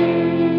you.